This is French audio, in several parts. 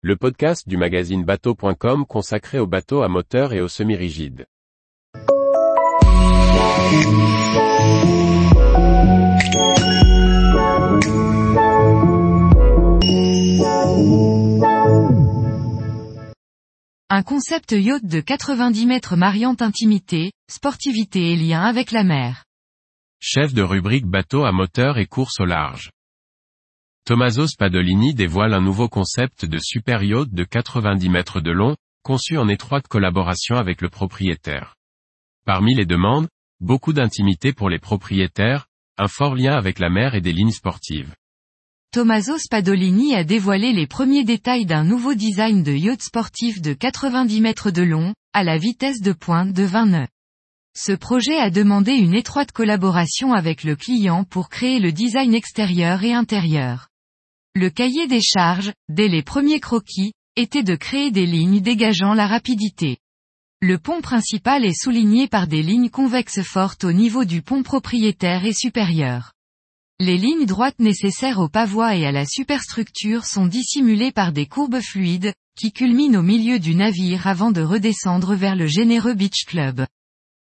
le podcast du magazine bateau.com consacré aux bateaux à moteur et aux semi-rigides. Un concept yacht de 90 mètres mariant intimité, sportivité et lien avec la mer. Chef de rubrique bateau à moteur et course au large. Tommaso Spadolini dévoile un nouveau concept de super yacht de 90 mètres de long, conçu en étroite collaboration avec le propriétaire. Parmi les demandes, beaucoup d'intimité pour les propriétaires, un fort lien avec la mer et des lignes sportives. Tommaso Spadolini a dévoilé les premiers détails d'un nouveau design de yacht sportif de 90 mètres de long, à la vitesse de pointe de 20 nœuds. Ce projet a demandé une étroite collaboration avec le client pour créer le design extérieur et intérieur. Le cahier des charges, dès les premiers croquis, était de créer des lignes dégageant la rapidité. Le pont principal est souligné par des lignes convexes fortes au niveau du pont propriétaire et supérieur. Les lignes droites nécessaires au pavois et à la superstructure sont dissimulées par des courbes fluides, qui culminent au milieu du navire avant de redescendre vers le généreux Beach Club.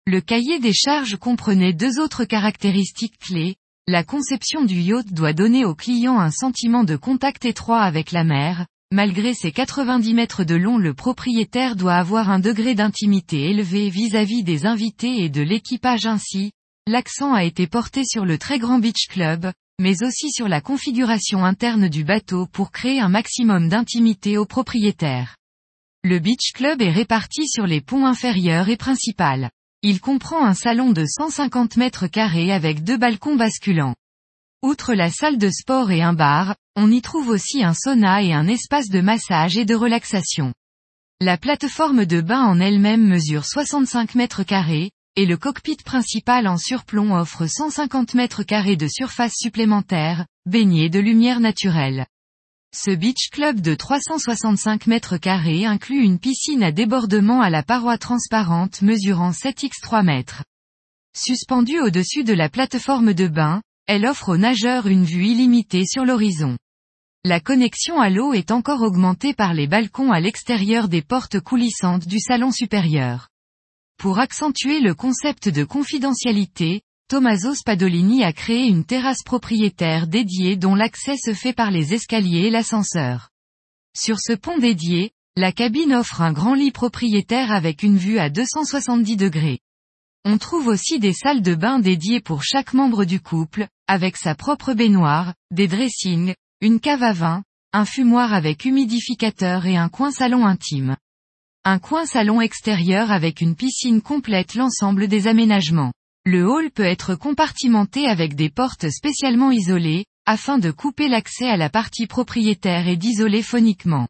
Le cahier des charges comprenait deux autres caractéristiques clés. La conception du yacht doit donner au client un sentiment de contact étroit avec la mer. Malgré ses 90 mètres de long le propriétaire doit avoir un degré d'intimité élevé vis-à-vis des invités et de l'équipage ainsi, L'accent a été porté sur le très grand beach club, mais aussi sur la configuration interne du bateau pour créer un maximum d'intimité aux propriétaires. Le beach club est réparti sur les ponts inférieurs et principal. Il comprend un salon de 150 mètres carrés avec deux balcons basculants. Outre la salle de sport et un bar, on y trouve aussi un sauna et un espace de massage et de relaxation. La plateforme de bain en elle-même mesure 65 mètres carrés, et le cockpit principal en surplomb offre 150 mètres carrés de surface supplémentaire, baigné de lumière naturelle. Ce beach club de 365 mètres carrés inclut une piscine à débordement à la paroi transparente mesurant 7 x 3 mètres. Suspendue au-dessus de la plateforme de bain, elle offre aux nageurs une vue illimitée sur l'horizon. La connexion à l'eau est encore augmentée par les balcons à l'extérieur des portes coulissantes du salon supérieur. Pour accentuer le concept de confidentialité, Tommaso Spadolini a créé une terrasse propriétaire dédiée dont l'accès se fait par les escaliers et l'ascenseur. Sur ce pont dédié, la cabine offre un grand lit propriétaire avec une vue à 270 degrés. On trouve aussi des salles de bain dédiées pour chaque membre du couple, avec sa propre baignoire, des dressings, une cave à vin, un fumoir avec humidificateur et un coin salon intime. Un coin salon extérieur avec une piscine complète l'ensemble des aménagements. Le hall peut être compartimenté avec des portes spécialement isolées, afin de couper l'accès à la partie propriétaire et d'isoler phoniquement.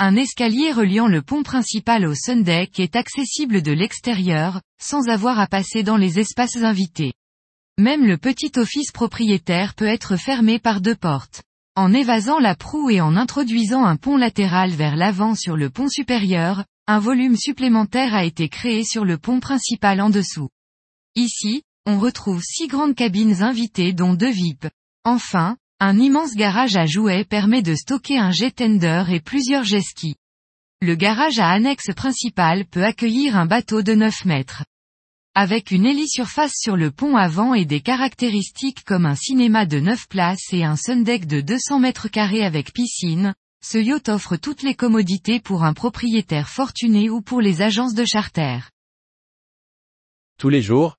Un escalier reliant le pont principal au sundeck est accessible de l'extérieur, sans avoir à passer dans les espaces invités. Même le petit office propriétaire peut être fermé par deux portes. En évasant la proue et en introduisant un pont latéral vers l'avant sur le pont supérieur, un volume supplémentaire a été créé sur le pont principal en dessous. Ici, on retrouve six grandes cabines invitées dont deux VIP. Enfin, un immense garage à jouets permet de stocker un jet tender et plusieurs jet skis. Le garage à annexe principal peut accueillir un bateau de 9 mètres. Avec une hélisurface sur le pont avant et des caractéristiques comme un cinéma de 9 places et un sundeck de 200 mètres carrés avec piscine, ce yacht offre toutes les commodités pour un propriétaire fortuné ou pour les agences de charter. Tous les jours,